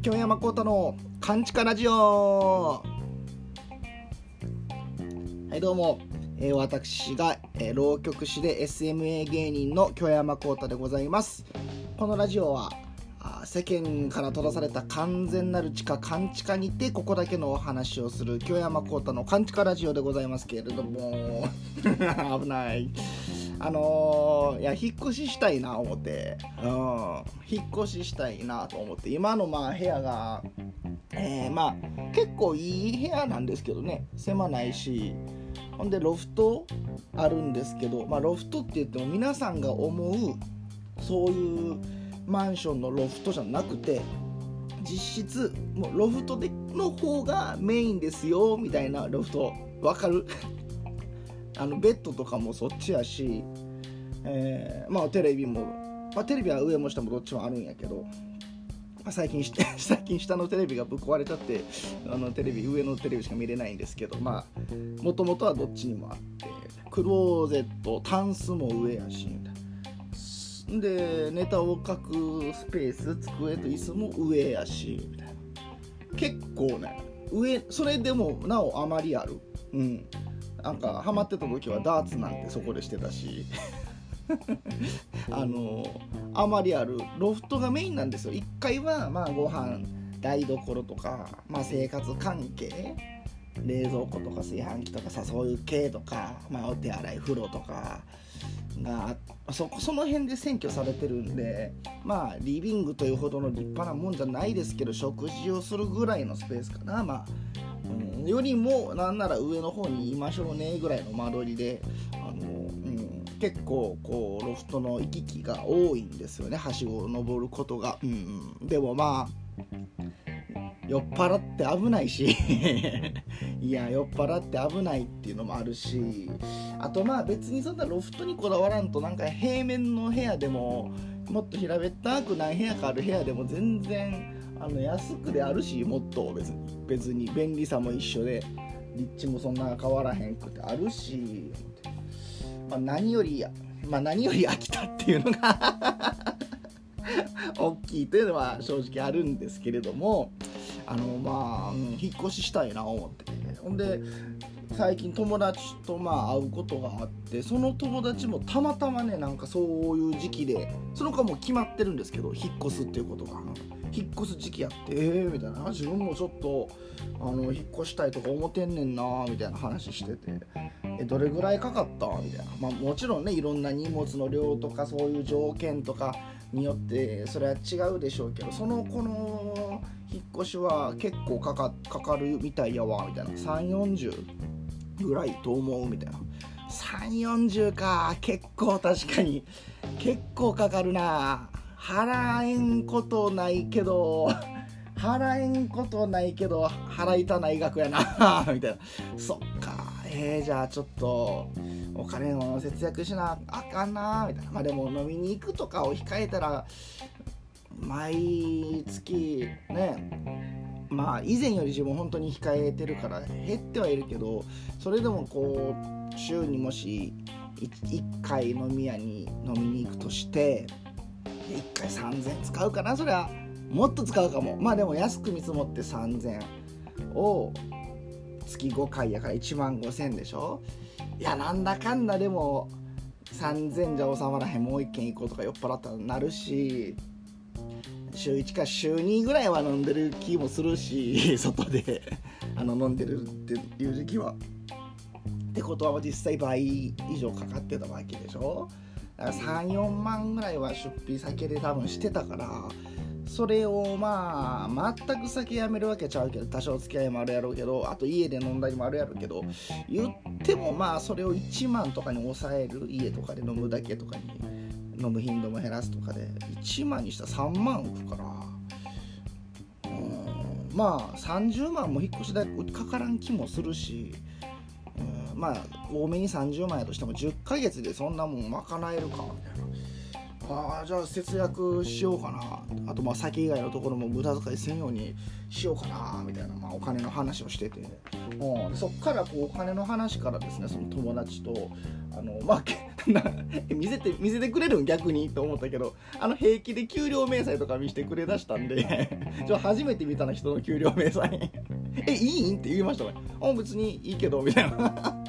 京山幸太のカンチカラジオ。はいどうも、えー、私が、えー、浪曲師で SMA 芸人の京山幸太でございます。このラジオは世間から閉ざされた完全なる地下勘地下にてここだけのお話をする京山幸太の勘地下ラジオでございますけれども。危ない。あのー、いや引っ越ししたいな思って、うん、引っ越ししたいなと思って。今のまあ部屋がえー、まあ結構いい部屋なんですけどね。狭ないし。ほんでロフトあるんですけどまあロフトって言っても皆さんが思うそういうマンションのロフトじゃなくて実質もうロフトでの方がメインですよみたいなロフト。わかる？あのベッドとかもそっちやし、えー、まあテレビも、まあ、テレビは上も下もどっちもあるんやけど、まあ、最近 最近下のテレビがぶっ壊れちゃってあのテレビ上のテレビしか見れないんですけどまあもともとはどっちにもあってクローゼットタンスも上やしでネタを書くスペース机と椅子も上やしみたいな。結構ね上それでもなおあまりある。うん。なんかハマってた時はダーツなんてそこでしてたし。あのあまりあるロフトがメインなんですよ。1階はまあご飯台所とか、まあ、生活関係冷蔵庫とか炊飯器とかさそういう系とか、まあ、お手洗い風呂とかがそこその辺で占拠されてるんでまあリビングというほどの立派なもんじゃないですけど食事をするぐらいのスペースかな。まあ、うん、よりもなんなら上の方にいましょうねぐらいの間取りであの、うん、結構こうロフトの行き来が多いんですよね。はしごを登ることが、うん、でもまあ酔っ払って危ないし。いや酔っ払って危ないっていうのもあるし。あとまあ別にそんなロフトにこだわらんとなんか平面の部屋でももっと平べったく何部屋かある部屋でも全然あの安くであるしもっと別に別に便利さも一緒で立地もそんな変わらへんくてあるし、まあ、何よりやまあ何より飽きたっていうのが 大きいというのは正直あるんですけれどもあのまあ、うん、引っ越ししたいな思って。ほんで最近友達とまあ会うことがあってその友達もたまたまねなんかそういう時期でその子はもう決まってるんですけど引っ越すっていうことが。引っ越す時期やってええー、みたいな。自分もちょっとあの引っ越したいとか思ってんねんなみたいな話してて。えどれぐらいかかった？みたいな。まあもちろんねいろんな荷物の量とかそういう条件とかによってそれは違うでしょうけどその子の引っ越しは結構かかかかるみたいやわみたいな。340ぐらいと思うみたいな。340か結構確かに。結構かかるな。払えんことないけど払えんことないけど払いたない額やな みたいな。そっか。えー、じゃあちょっとお金を節約しなあかんなみたいな。まあでも飲みに行くとかを控えたら毎月ねまあ以前より自分本当に控えてるから減ってはいるけどそれでもこう週にもし 1, 回飲み屋に飲みに行くとして1回3000使うかなそれは。もっと使うかも。まあでも安く見積もって3000を月5回やから1万5000円でしょ。いやなんだかんだでも3000じゃ収まらへん。もう1軒行こうとか酔っ払ったらなるし。週1か週2ぐらいは飲んでる気もするし 外であの飲んでるっていう時期は。ってことは実際倍以上かかってたわけでしょだから34万ぐらいは出費酒で多分してたからそれをまあ全く酒やめるわけちゃうけど多少付き合いもあるやろうけどあと家で飲んだりもあるやろうけど言ってもまあそれを1万とかに抑える家とかで飲むだけとかに飲む頻度も減らすとかで1万にしたら3万浮くから。うんまあ30万も引っ越し代かからん気もするしうんまあ多めに30万やとしても10ヶ月でそんなもん賄えるか。みたいな。あじゃあ節約しようかな。あとまあ酒以外のところも無駄遣いせんようにしようかなみたいな、まあ、お金の話をしてて、うん、そっからこうお金の話からですねその友達とあのまあ 見せて見せてくれるん逆にと思ったけどあの平気で給料明細とか見せてくれだしたんで ちょ初めて見たな人の給料明細。えいいん？って言いましたからあ別にいいけどみたいな。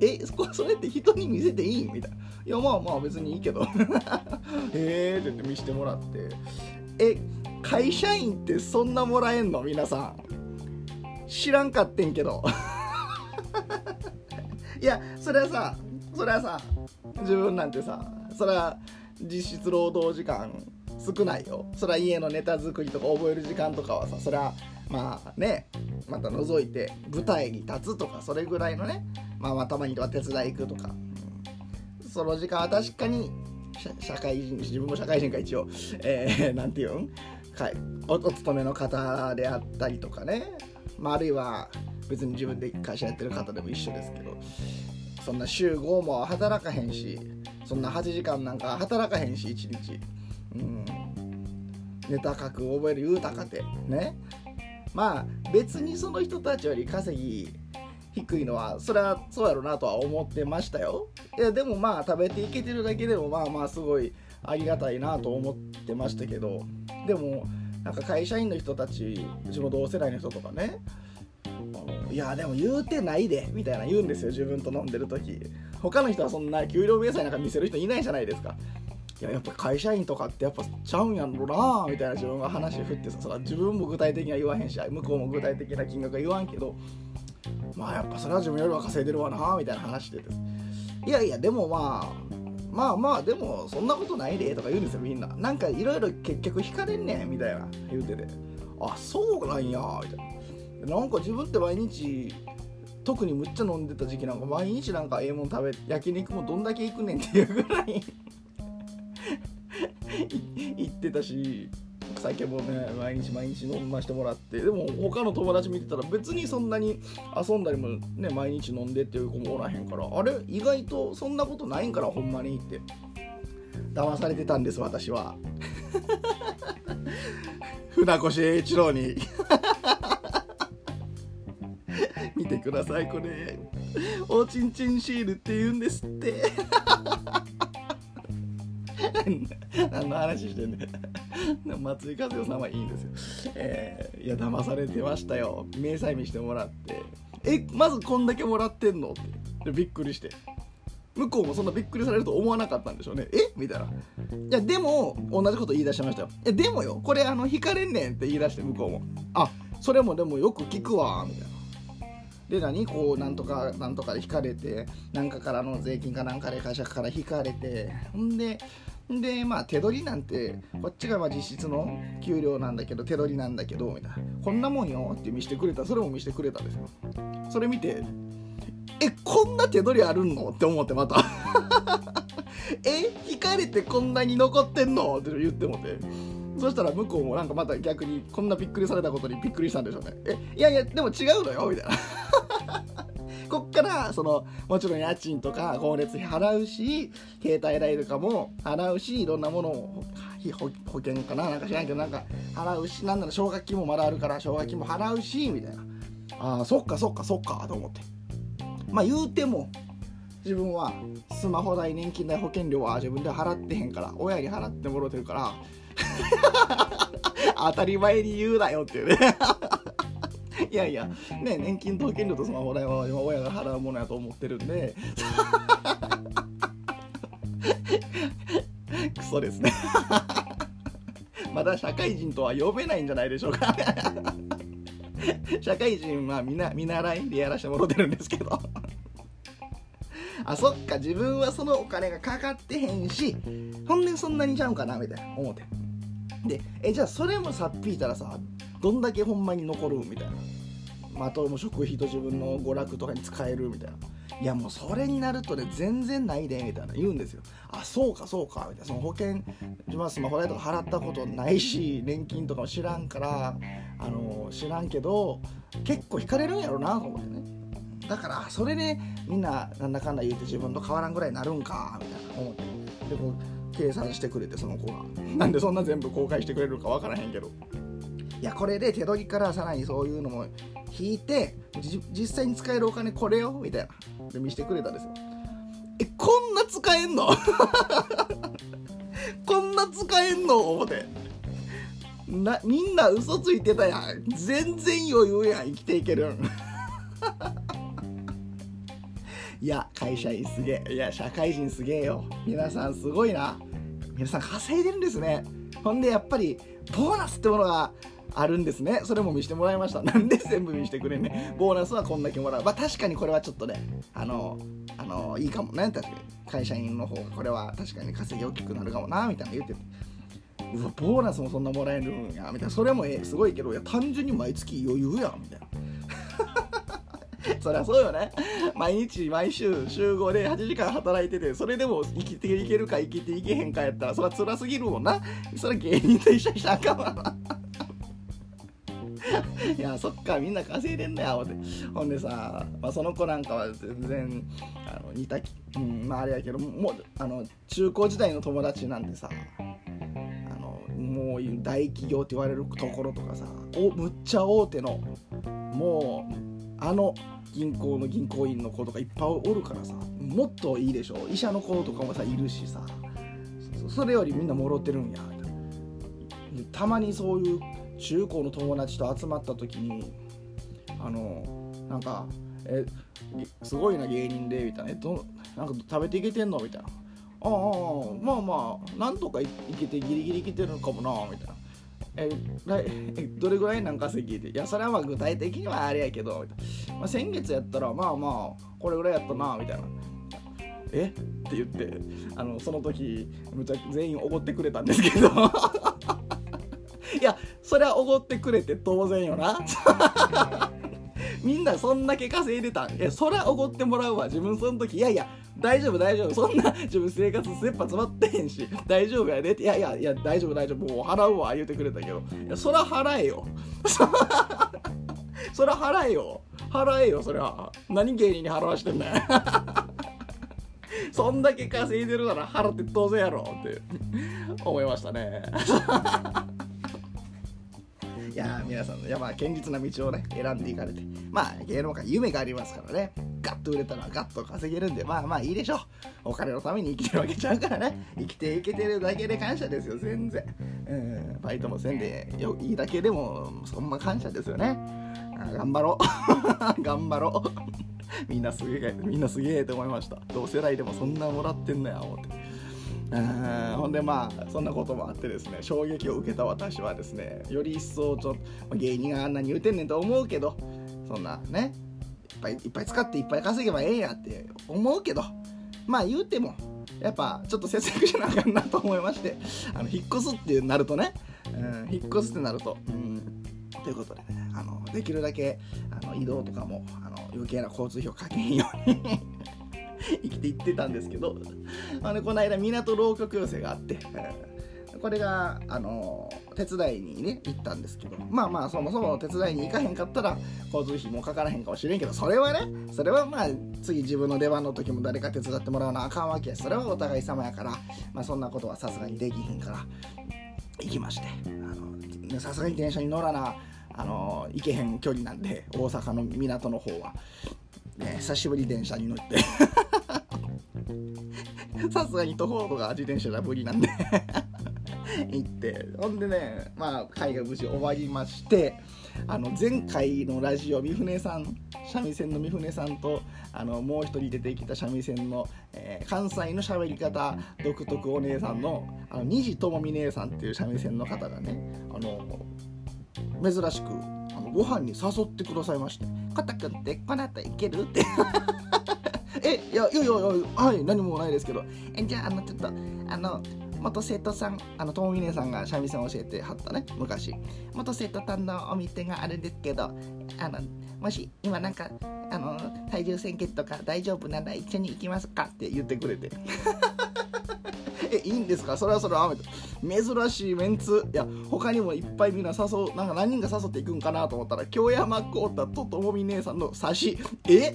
えそれって人に見せていい？みたいな。いやまあまあ別にいいけど。へえって言って見せてもらって。え会社員ってそんなもらえんの？皆さん。知らんかってんけど。いやそれはさそれはさ自分なんてさそれは実質労働時間少ないよ。それは家のネタ作りとか覚える時間とかはさそれはまあねまた覗いて舞台に立つとかそれぐらいのねまあまあたまには手伝い行くとか、うん、その時間は確かに社会人自分も社会人か一応。えー、なんていうん？かいおお勤めの方であったりとかね、まあ、あるいは別に自分で会社やってる方でも一緒ですけど。そんな週5も働かへんしそんな8時間なんか働かへんし1日。うん。ネタ書く覚える言うたかて。ね。まあ別にその人たちより稼ぎ低いのはそれはそうやろなとは思ってましたよ。いやでもまあ食べていけてるだけでもまあまあすごいありがたいなと思ってましたけど。でもなんか会社員の人たちうちの同世代の人とかねやでも言うてないでみたいな言うんですよ自分と飲んでる時。他の人はそんな給料明細なんか見せる人いないじゃないですか。いややっぱ会社員とかってやっぱちゃうんやろなみたいな自分が話振ってさそ自分も具体的には言わへんし向こうも具体的な金額は言わんけど。まあやっぱそれは自分よりは稼いでるわなみたいな話でいやいやでもまあまあまあでもそんなことないでとか言うんですよみんな。なんかいろいろ結局引かれんねんみたいな言うてて。あそうなんやみたいな。なんか自分って毎日特にむっちゃ飲んでた時期なんか毎日なんかええもん食べ焼肉もどんだけ行くねんっていうぐらい 行ってたし酒もね毎日毎日飲ましてもらって。でも他の友達見てたら別にそんなに遊んだりもね毎日飲んでっていう子もおらへんから。あれ意外とそんなことないんからほんまにって。騙されてたんです私は。船越英一郎に。くださいこれ。おちんちんシールって言うんですって。何の話してんね松井和代さんはいいんですよ、えー、いや騙されてましたよ。明細見してもらって。えまずこんだけもらってんの？って。びっくりして。向こうもそんなびっくりされると思わなかったんでしょうね。え？みたいな。いやでも同じこと言い出しましたよ。えでもよ。これあの引かれんねんって言い出して向こうも。あそれもでもよく聞くわ。みたいな。で何？こうなんとかなんとかで引かれてなんかからの税金かなんかで会社から引かれてほんででまあ手取りなんてこっちがまあ実質の給料なんだけど手取りなんだけどみたいな。こんなもんよって見せてくれた。それも見せてくれたんですよ。それ見てえこんな手取りあるの？って思ってまた。え引かれてこんなに残ってんの？って言ってもて。そしたら向こうもなんかまた逆にこんなびっくりされたことにびっくりしたんでしょうね。えいやいやでも違うのよみたいな。こっからそのもちろん家賃とか光熱費払うし携帯代とかも払うしいろんなものを保険かな？なんか知らんけどなんか払うしなんなら奨学金もまだあるから奨学金も払うしみたいな。あそっかそっかそっかと思って。まあ言うても自分はスマホ代年金代保険料は自分で払ってへんから親に払ってもろてるから 当たり前に言うなよっていうね。いやいや、ね、年金と保険料とスマホ代は今親が払うものやと思ってるんで、クソですね。まだ社会人とは呼べないんじゃないでしょうか。社会人はみな見習いでやらせてもらってるんですけど。あ、そっか、自分はそのお金がかかってへんし、ほんでそんなにちゃうんかなみたいな思って。で、え、じゃあそれもさっぴいたらさ、どんだけほんまに残るみたいな。まあ、あとも食費と自分の娯楽とかに使えるみたいな。いやもうそれになるとね全然ないでみたいな言うんですよ。あそうかそうかみたいな。その保険自分はスマホ代とか払ったことないし年金とかも知らんからあの知らんけど結構引かれるんやろなと思ってね。だからそれでみんななんだかんだ言うて自分と変わらんぐらいになるんかみたいな思って。でこう計算してくれてその子が。なんでそんな全部公開してくれるか分からへんけど。いやこれで手取りからさらにそういうのも引いて実際に使えるお金これよみたいな。で見せてくれたんですよ。えこんな使えんの？こんな使えんの？思って。なみんな嘘ついてたやん。全然余裕やん生きていけるん。いや会社員すげえ。いや社会人すげえよ。皆さんすごいな。皆さん稼いでるんですね。ほんでやっぱりボーナスってものがあるんですね。それも見せてもらいました。なんで全部見せてくれんねボーナスはこんだけもらう。まあ確かにこれはちょっとねあのあのいいかも。ね確かに会社員の方が。これは確かに稼ぎ大きくなるかもなみたいな言ってて。うわボーナスもそんなもらえるんや。みたいな。それもえすごいけどいや単純に毎月余裕やんみたいな。そりゃそうよね。毎日毎週週5で8時間働いててそれでも生きていけるか生きていけへんかやったらそれは辛すぎるもんな。それ芸人と一緒にしたらあかんわないやそっかみんな稼いでんだよって。ほんでさ、まあ、その子なんかは全然あの似た、うんまあ、あれやけどもうあの中高時代の友達なんてさあのもう大企業って言われるところとかさおむっちゃ大手のもうあの銀行の銀行員の子とかいっぱいおるからさもっといいでしょ。医者の子とかもさいるしさそれよりみんなもろってるんやたまにそういう中高の友達と集まった時にあのなんか「えすごいな芸人で」みたいな「えどなんか食べていけてんの?」みたいな「ああまあまあなんとかいけてギリギリいけてるのかもな」みたいな。えどれぐらいなん稼ぎで？いやそれはまあ具体的にはあれやけど、まあ、先月やったらまあまあこれぐらいやったなみたいな。え？って言ってあのその時むちゃ全員おごってくれたんですけど。いやそれはおごってくれて当然よな。みんなそんだけ稼いでたん。いやそりゃおごってもらうわ。自分その時いやいや大丈夫大丈夫。そんな自分生活切羽詰まってへんし大丈夫やでって。いやいやいや大丈夫大丈夫。もう払うわ言うてくれたけど。いやそら払えよ。そら払えよ。払えよそりゃ何芸人に払わしてんだよ そんだけ稼いでるなら払って当然やろって思いましたね。いや皆さんのやまあ堅実な道をね選んでいかれて。まあ芸能界夢がありますからね。ガッと売れたらガッと稼げるんでまあまあいいでしょう。お金のために生きてるわけちゃうからね。生きていけてるだけで感謝ですよ全然。うんバイトもせんでよいいだけでもそんな感謝ですよね。頑張ろう。頑張ろう。みんなすげえみんなすげえと思いました。同世代でもそんなもらってんのや思って。ほんでまあそんなこともあってですね衝撃を受けた私はですねより一層ちょっと芸人があんなに言うてんねんと思うけどそんなねいっぱいいっぱい使っていっぱい稼げばええやって思うけどまあ言うてもやっぱちょっと節約しなあかんなと思いましてあの引っ越すってなるとね、うん、引っ越すってなると、うん、ということでねあのできるだけあの移動とかもあの余計な交通費をかけんように 生きていってたんですけどあのこの間港浪曲寄せがあって、これがあの手伝いにね行ったんですけどまあまあそもそも手伝いに行かへんかったら交通費もかからへんかもしれんけどそれはねそれはまあ次自分の出番の時も誰か手伝ってもらわなあかんわけそれはお互い様やからまあそんなことはさすがにできひんから行きましてさすがに電車に乗らなあの行けへん距離なんで大阪の港の方は、ね、久しぶり電車に乗って。さすがに徒歩とか自転車じゃ無理なんで。行って。ほんでねまあ会が無事終わりましてあの前回のラジオ三船さん三味線の三船さんとあのもう一人出てきた三味線の、えー、関西の喋り方独特お姉さんのあの虹智美姉さんっていう三味線の方がねあの珍しくあのご飯に誘ってくださいまして「コタくってこの後行ける?」って。えいやいやいやはい何もないですけど。えじゃああのちょっとあの元生徒さんあのともみねさんが三味線教えてはったね昔。元生徒さんのお店があるんですけどあのもし今なんかあの体重宣言とか大丈夫なら一緒に行きますかって言ってくれて。えいいんですか？それはそれは珍しいメンツ。いや他にもいっぱいみんな誘うなんか何人か誘っていくんかなと思ったら京山浩太とともみ姉さんの差し。え？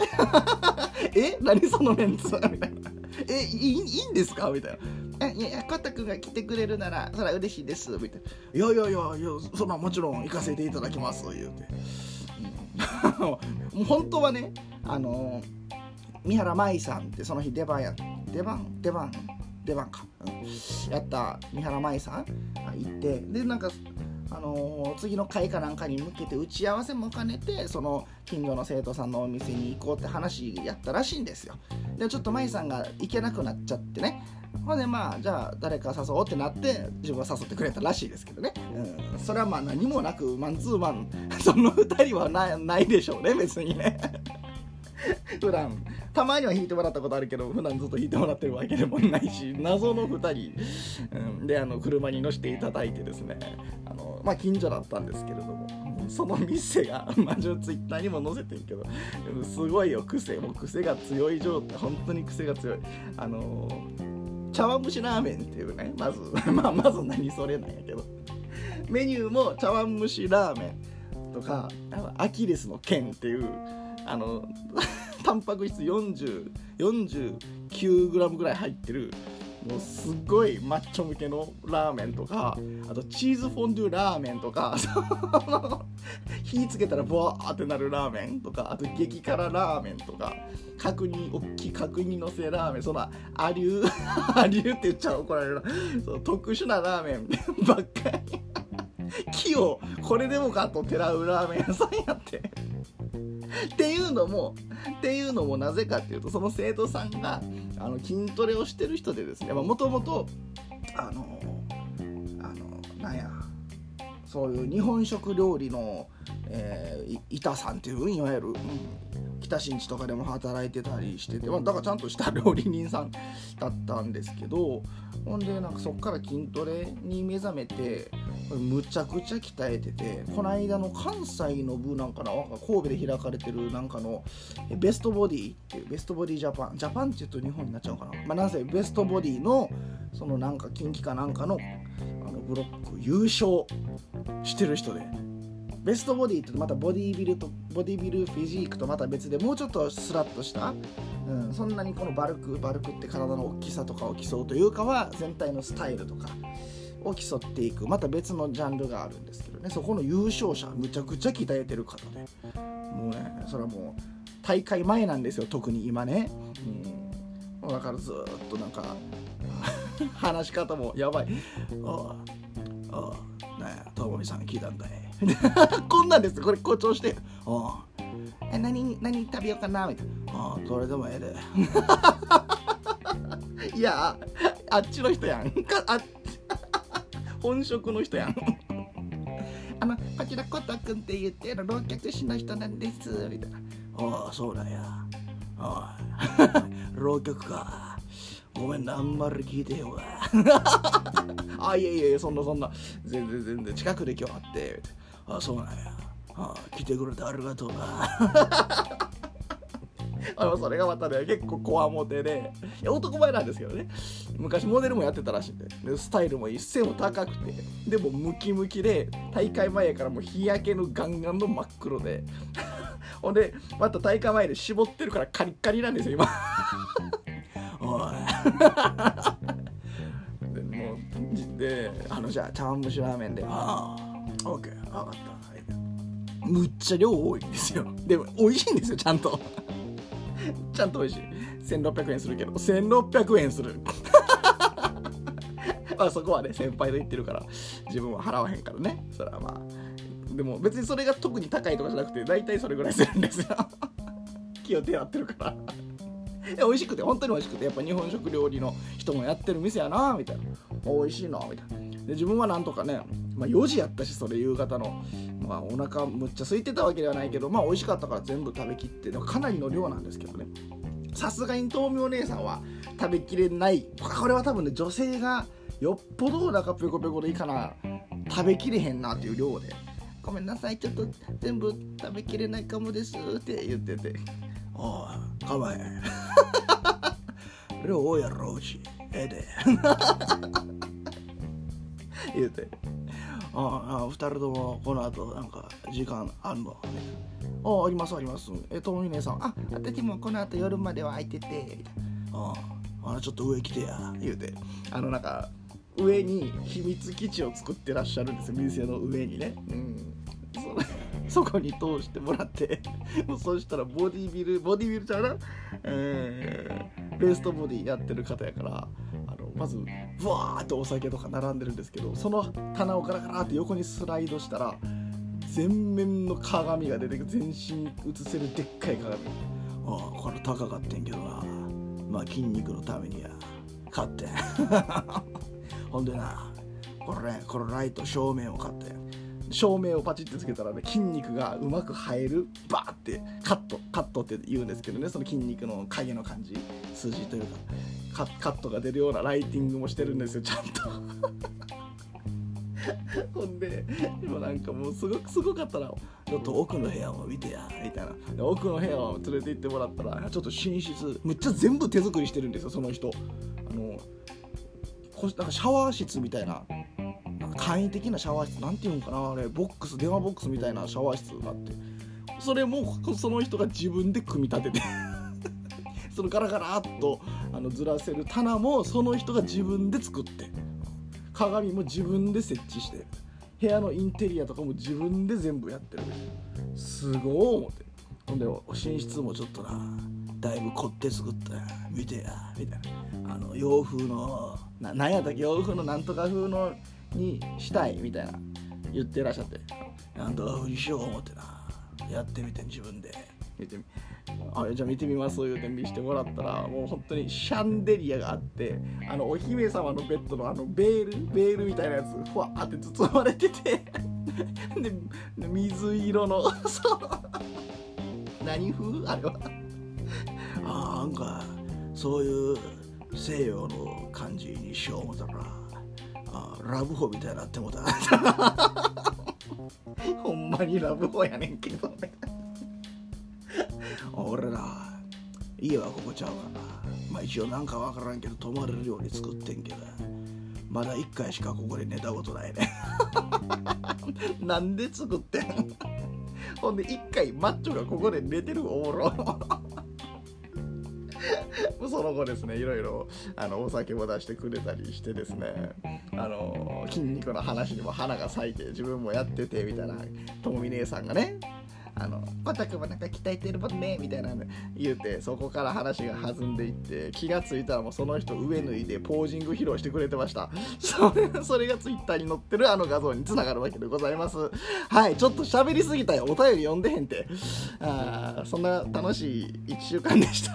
え？何そのメンツ？みたいなえいいいいんですか？みたいな。いやいや、コタ君が来てくれるなら、それは嬉しいです、みたいな。いやいやいや、いやそんなもちろん行かせていただきます、言うて。もう本当はね、あの三原舞さんってその日出番や出番出番出番か、うん、やった三原舞さん。行って。でなんかあのー、次の会かなんかに向けて打ち合わせも兼ねてその近所の生徒さんのお店に行こうって話やったらしいんですよ。でちょっと舞さんが行けなくなっちゃってね。ほんでまあじゃあ誰か誘おうってなって自分は誘ってくれたらしいですけどね、うん、それはまあ何もなくマンツーマン。その2人はないでしょうね別にね。普段たまには弾いてもらったことあるけど普段ずっと弾いてもらってるわけでもないし謎の2人、うん、であの車に乗せていただいてですね。あの、まあ、近所だったんですけれどもその店が、まあ、ツイッターにも載せてるけどすごいよ癖もう癖が強い状態本当に癖が強い。あの茶碗蒸しラーメンっていうねまず まあまず何それなんやけど。メニューも茶碗蒸しラーメンとかアキレスの剣っていうあの タンパク質 4049g ぐらい入ってるもうすっごいマッチョ向けのラーメンとかあとチーズフォンデュラーメンとか 火つけたらボワーってなるラーメンとかあと激辛ラーメンとか角煮大きい角煮のせラーメンそんなアリューアリューって言っちゃ怒られる。なそ特殊なラーメンばっかり。木をこれでもかとてらうラーメン屋さんやって。っていうのもっていうのもなぜかっていうとその生徒さんがあの筋トレをしてる人でですねもともとあのあのなんやそういう日本食料理の、えー、板さんっていういわゆる、うん、北新地とかでも働いてたりしてて、まあ、だからちゃんとした料理人さんだったんですけどほんでなんかそっから筋トレに目覚めてむちゃくちゃ鍛えててこの間の関西の部なんかな神戸で開かれてるなんかのベストボディっていうベストボディジャパンジャパンって言うと日本になっちゃうかな。まあなんせベストボディのそのなんか近畿かなんかのあのブロック優勝してる人で。ベストボディってまたボディビルとボディビルフィジークとまた別でもうちょっとスラッとした、うん、そんなにこのバルクバルクって体の大きさとかを競うというかは全体のスタイルとか。を競っていくまた別のジャンルがあるんですけどね。そこの優勝者むちゃくちゃ鍛えてる方で。もうねそれはもう大会前なんですよ特に今ね、うん、だからずっとなんか 話し方もやばい。ああああなんやともみさん聞いたんだい こんなんですこれ誇張して。ああえ何何食べようかな？みたいな。ああどれでもええで。いやあっちの人やん。かあっ本職の人やん。あのこちらコト君って言ってる浪客師の人なんです。みたいな。ああそうなんや。ああ 浪曲か。ごめんなあんまり聞いてよわ。あいやいやそんなそんな。全然全然近くで今日会って。あそうなんや。あ来てくれてありがとうなあのそれがまたね結構こわもてで男前なんですけどね。昔モデルもやってたらしいんででスタイルも一線も高くてでもムキムキで大会前からもう日焼けのガンガンの真っ黒で。ほんでまた大会前で絞ってるからカリッカリなんですよ今。おい。でもうであのじゃあ茶碗蒸しラーメンでああオッケー分かった。むっちゃ量多いんですよ。でも美味しいんですよちゃんとちゃんと美味しい。1600円するけど。1600円する。まあそこはね先輩と言ってるから自分は払わへんからね。それはまあでも別にそれが特に高いとかじゃなくて大体それぐらいするんですよ。気を手合ってるから。美味しくて本当に美味しくてやっぱ日本食料理の人もやってる店やなみたいな。美味しいなみたいな。で自分はなんとかね、まあ、4時やったしそれ夕方の、まあ、お腹むっちゃ空いてたわけではないけどまあ美味しかったから全部食べきってかなりの量なんですけどね。さすがに豆苗姉さんは食べきれない。これは多分ね女性がよっぽどお腹ペコペコでいいかな。食べきれへんなっていう量で。ごめんなさいちょっと全部食べきれないかもですって言ってて。おいかまえ量多いやろうしええで。言うて「ああ2人ともこの後なんか時間あんの?」ああありますあります。えともみ姉さん。あ私もこの後夜までは空いててああちょっと上来てや言うて。あのなんか上に秘密基地を作ってらっしゃるんですよ。店の上にね。うん。そ こに通してもらって。そしたらボディビルボディビルちゃうな、えー、レーストボディやってる方やから。まずブワーってお酒とか並んでるんですけどその棚をガラガラって横にスライドしたら全面の鏡が出てくる全身映せるでっかい鏡。ああこれ高かってんけどな。まあ筋肉のためにや買って。ほんでなこれねこのライト照明を買って。照明をパチってつけたらね筋肉がうまく映えるバーってカットカットって言うんですけどねその筋肉の影の感じ数字というかカットが出るようなライティングもしてるんですよちゃんと。ほんでもなんかもうすごくすごかったらちょっと奥の部屋も見てやみたいな。奥の部屋を連れて行ってもらったらちょっと寝室むっちゃ全部手作りしてるんですよその人。あのこなんかシャワー室みたいななんか簡易的なシャワー室なんていうのかなあれボックス電話ボックスみたいなシャワー室があって。それもその人が自分で組み立てて。そのガラガラっとあのずらせる棚もその人が自分で作って鏡も自分で設置して部屋のインテリアとかも自分で全部やってるすごい思って。ほんで寝室もちょっとなだいぶ凝って作った見てやみたいな。あの洋風のななんやったっけ洋風のなんとか風のにしたいみたいな言ってらっしゃって。なんとか風にしよう思ってな。やってみて自分で。見てみ。あじゃあ見てみます言うて見してもらったらもう本当にシャンデリアがあってあのお姫様のベッドのあのベールベールみたいなやつふわって包まれててで水色の そう。何風？あれは。あなんかそういう西洋の感じにしよう思ったらあラブホみたいになってもた。ほんまにラブホやねんけどね。俺ら家はここちゃうかな。まあ一応なんかわからんけど泊まれるように作ってんけど。まだ1回しかここで寝たことないね。なんで作ってんほんで1回マッチョがここで寝てるおもろ。その後ですねいろいろあのお酒も出してくれたりしてですね。あの筋肉の話にも花が咲いて自分もやっててみたいな。ともみ姉さんがね。あの「コタくんもなんか鍛えてるもんね」みたいなの言うてそこから話が弾んでいって気が付いたらもうその人上脱いでポージング披露してくれてました。それそれがツイッターに載ってるあの画像につながるわけでございます。はいちょっと喋りすぎたよ。お便り読んでへんて。あそんな楽しい1週間でした。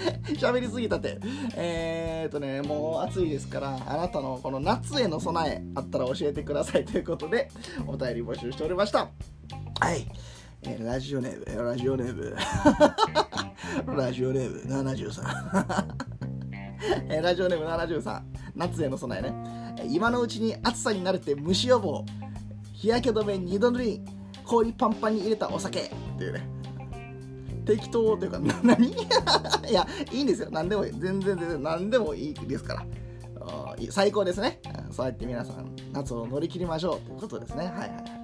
喋りすぎたて。えー、っとねもう暑いですからあなたのこの夏への備えあったら教えてくださいということでお便り募集しておりました。はい、えー、ラジオネームラジオネーム。ラジオネーム73えー、ラジオネーム 73 夏への備えね。今のうちに暑さに慣れて虫予防。日焼け止め2度塗り。氷パンパンに入れたお酒っていうね。適当というか 何？いやいいんですよ。何でもいい。全然全然何でもいいですから。最高ですね。そうやって皆さん夏を乗り切りましょうということですね。はいはい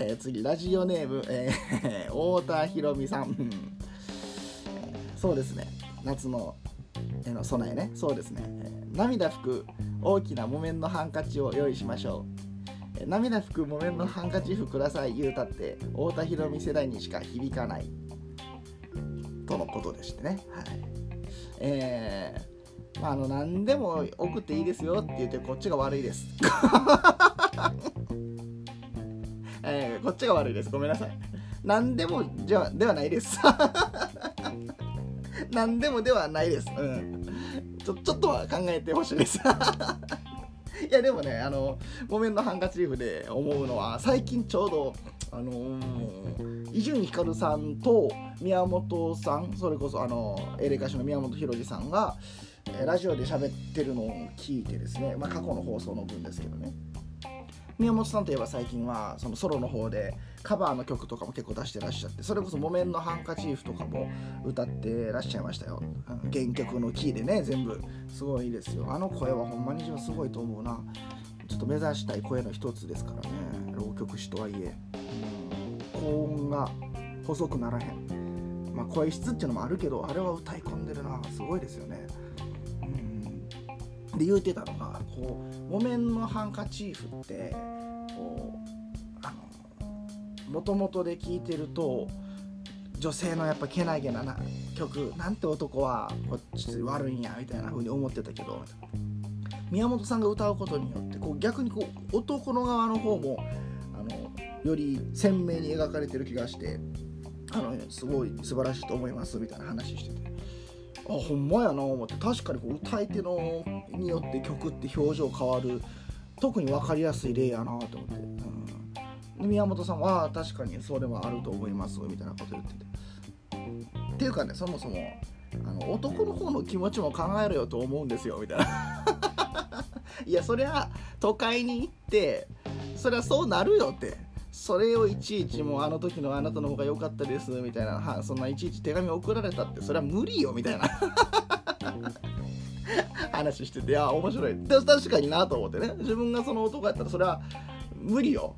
えー、次ラジオネーム、えー、太田博美さん。そうですね。夏のへの備えね。そうですね、えー、涙拭く大きな木綿のハンカチを用意しましょう、えー、涙拭く木綿のハンカチ服ください。言うたって太田博美世代にしか響かない。とのことでしてね。はい。えー、まあ、あの何でも送っていいですよって言ってこっちが悪いです、ちが悪いです。ごめんなさい。何でもじゃではないです。何でもではないです。うん。ちょちょっとは考えてほしいです。いやでもね、あの、木綿のハンカチーフで思うのは、最近ちょうど、あの伊集院光さんと宮本さん、それこそあのエレカシの宮本浩次さんが、ラジオで喋ってるのを聞いてですね、まあ、過去の放送の分ですけどね宮本さんといえば最近はそのソロの方でカバーの曲とかも結構出してらっしゃってそれこそ「木綿のハンカチーフ」とかも歌ってらっしゃいましたよ。原曲のキーでね全部。すごいですよ。あの声はほんまに自分すごいと思うな。ちょっと目指したい声の一つですからね。浪曲師とはいえ、高音が細くならへん。まあ声質っていうのもあるけどあれは歌い込んでるな。すごいですよね。で言うてたのがこう木綿のハンカチーフってこうあのもともとで聴いてると女性のやっぱけなげなな曲なんて男はこっち悪いんやみたいな風に思ってたけど宮本さんが歌うことによってこう逆にこう男の側の方もあのより鮮明に描かれてる気がしてあのすごい素晴らしいと思いますみたいな話してて。あほんまやな思って。確かにこう歌い手のによって曲って表情変わる。特に分かりやすい例やなと思って、うん、宮本さんは確かにそれはあると思いますみたいなこと言ってて。っていうかねそもそもあの男の方の気持ちも考えろよと思うんですよみたいな。いやそりゃ都会に行ってそりゃそうなるよって。それをいちいちもうあの時のあなたの方が良かったですみたいなはそんないちいち手紙送られたってそれは無理よみたいな。話してていや面白い。で確かになと思ってね。自分がその男やったらそれは無理よ。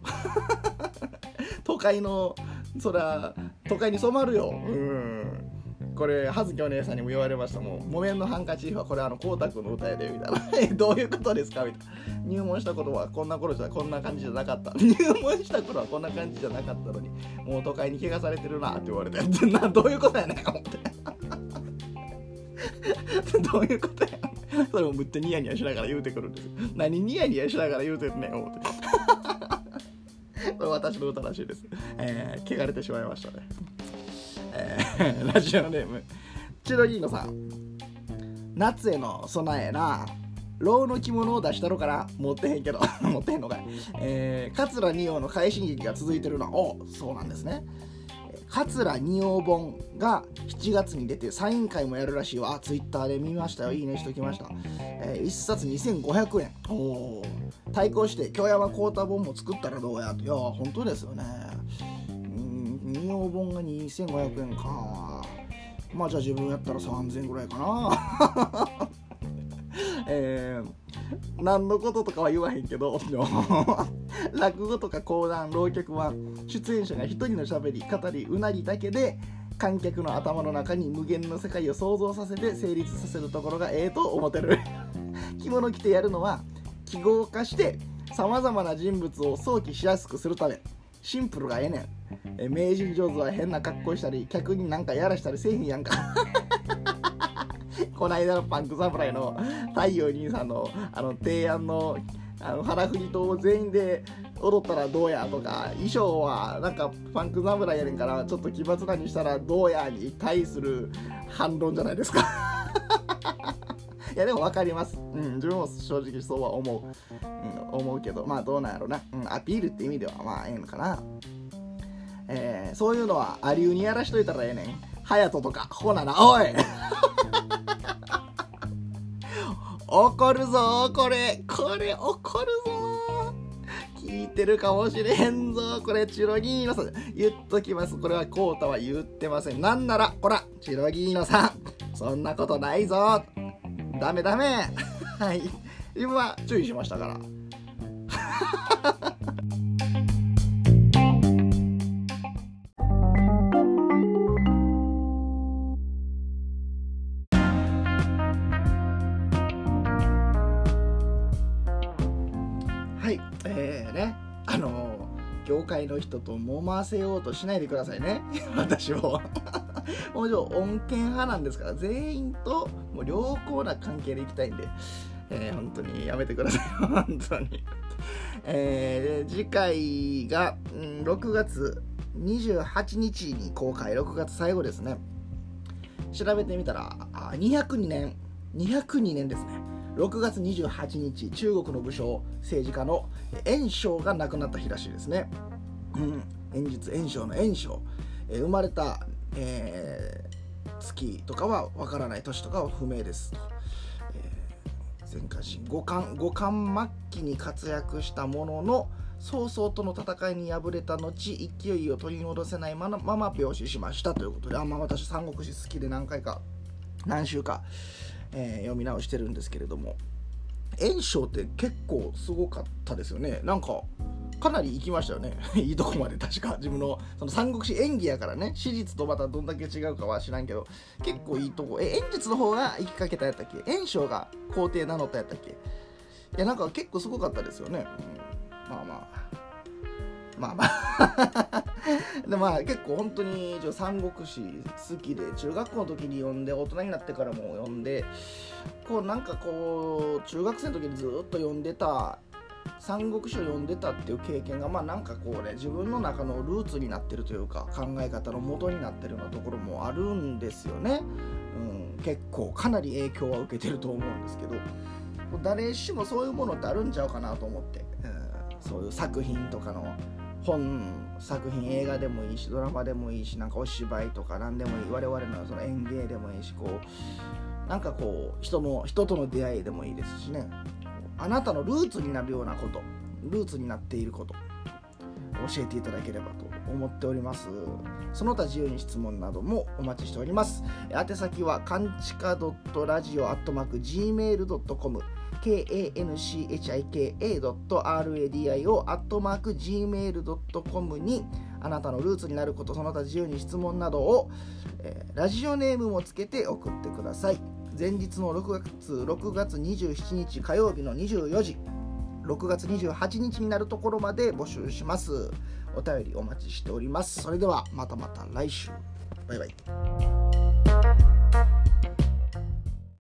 都会のそりゃ都会に染まるよ。うん。これ葉月お姉さんにも言われました。もん「木綿のハンカチーフはこれあの光沢の歌やで」みたいな「どういうことですか?」みたいな。入門した頃はこんな頃じゃこんな感じじゃなかった。入門した頃はこんな感じじゃなかったのにもう都会に怪我されてるなって言われて。な どういうことやねん。思ってどういうことやそれもむっちゃニヤニヤしながら言うてくるんですよ。何ニヤニヤしながら言うてんねん思って。これ私の歌らしいです。えー、汚れてしまいましたね。えー、ラジオネーム。チロギーノさん。夏への備えな牢の着物を出したのかな。持ってへんけど。持ってへんのかい、えー、桂二葉の快進撃が続いてるの。おそうなんですね。桂二葉本が7月に出てサイン会もやるらしいわ。ツイッターで見ましたよ。いいねしときました、えー、1冊2500円。お対抗して京山幸太本も作ったらどうや？といや本当ですよね二葉本が2500円か。まあじゃあ自分やったら3000円ぐらいかな。えー、何のこととかは言わへんけど 落語とか講談浪曲は出演者が一人のしゃべり語りうなりだけで観客の頭の中に無限の世界を想像させて成立させるところがええと思ってる。着物着てやるのは記号化してさまざまな人物を想起しやすくするため。シンプルがええねん。え名人上手は変な格好したり客になんかやらしたりせえへんやんか。この間のパンク侍の太陽兄さんのあの提案のあの腹振りと全員で踊ったらどうや？とか衣装はなんかパンク侍やねんからちょっと奇抜なにしたらどうや？に対する反論じゃないですか。いやでも分かります、うん、自分も正直そうは思う、うん、思うけどまあどうなんやろな、うん、アピールって意味ではまあええのかな。えー、そういうのはアリューにやらしといたらええねん。隼人とかほななおい。怒るぞこれ。これ怒るぞ。聞いてるかもしれんぞ。これチロギーノさん。言っときます。これはコータは言ってません。なんならほらチロギーノさん。そんなことないぞ。ダメダメ。はい。今は注意しましたから。業界の人と揉ませようとしないでくださいね。私をもちろん恩恵派なんですから全員ともう良好な関係でいきたいんで、えー、本当にやめてください。本当に。えー、次回が、うん、6月28日に公開。6月最後ですね。調べてみたら202年。202年ですね。6月28日中国の武将政治家の袁紹が亡くなった日らしいですね、うん、演術袁紹の袁紹、えー、生まれた、えー、月とかはわからない年とかは不明です。と、前回新五冠五冠末期に活躍したものの曹操との戦いに敗れた後勢いを取り戻せないままま病死しました。ということであ、まあ、私三国志好きで何回か何週かえー、読み直してるんですけれども炎章って結構すごかったですよね。なんかかなり行きましたよね。いいとこまで確か。自分のその三国志演技やからね。史実とまたどんだけ違うかは知らんけど。結構いいとこ。え演術の方が行きかけたやったっけ？炎章が皇帝名乗ったやったっけ？いやなんか結構すごかったですよね、うん、まあまあ。まあまあ。でまあ結構本当に一応三国志好きで中学校の時に読んで大人になってからも読んでこうなんかこう中学生の時にずっと読んでた三国志を読んでたっていう経験がまあなんかこうね自分の中のルーツになってるというか考え方の元になってるようなところもあるんですよね、うん、結構かなり影響は受けてると思うんですけど誰しもそういうものってあるんちゃうかなと思って、うん、そういう作品とかの本作品映画でもいいしドラマでもいいしなんかお芝居とか何でもいい。我々のその演芸でもいいしこうなんかこう人の人との出会いでもいいですしね。あなたのルーツになるようなことルーツになっていること教えていただければと思っております。その他自由に質問などもお待ちしております。宛先はかんちか .radio.gmail.com kanchika.radio.gmail.com にあなたのルーツになることその他自由に質問などを、えー、ラジオネームもつけて送ってください。前日の6月 ,6 月27日火曜日の24時6月28日になるところまで募集します。お便りお待ちしております。それではまたまた来週。バイバイ。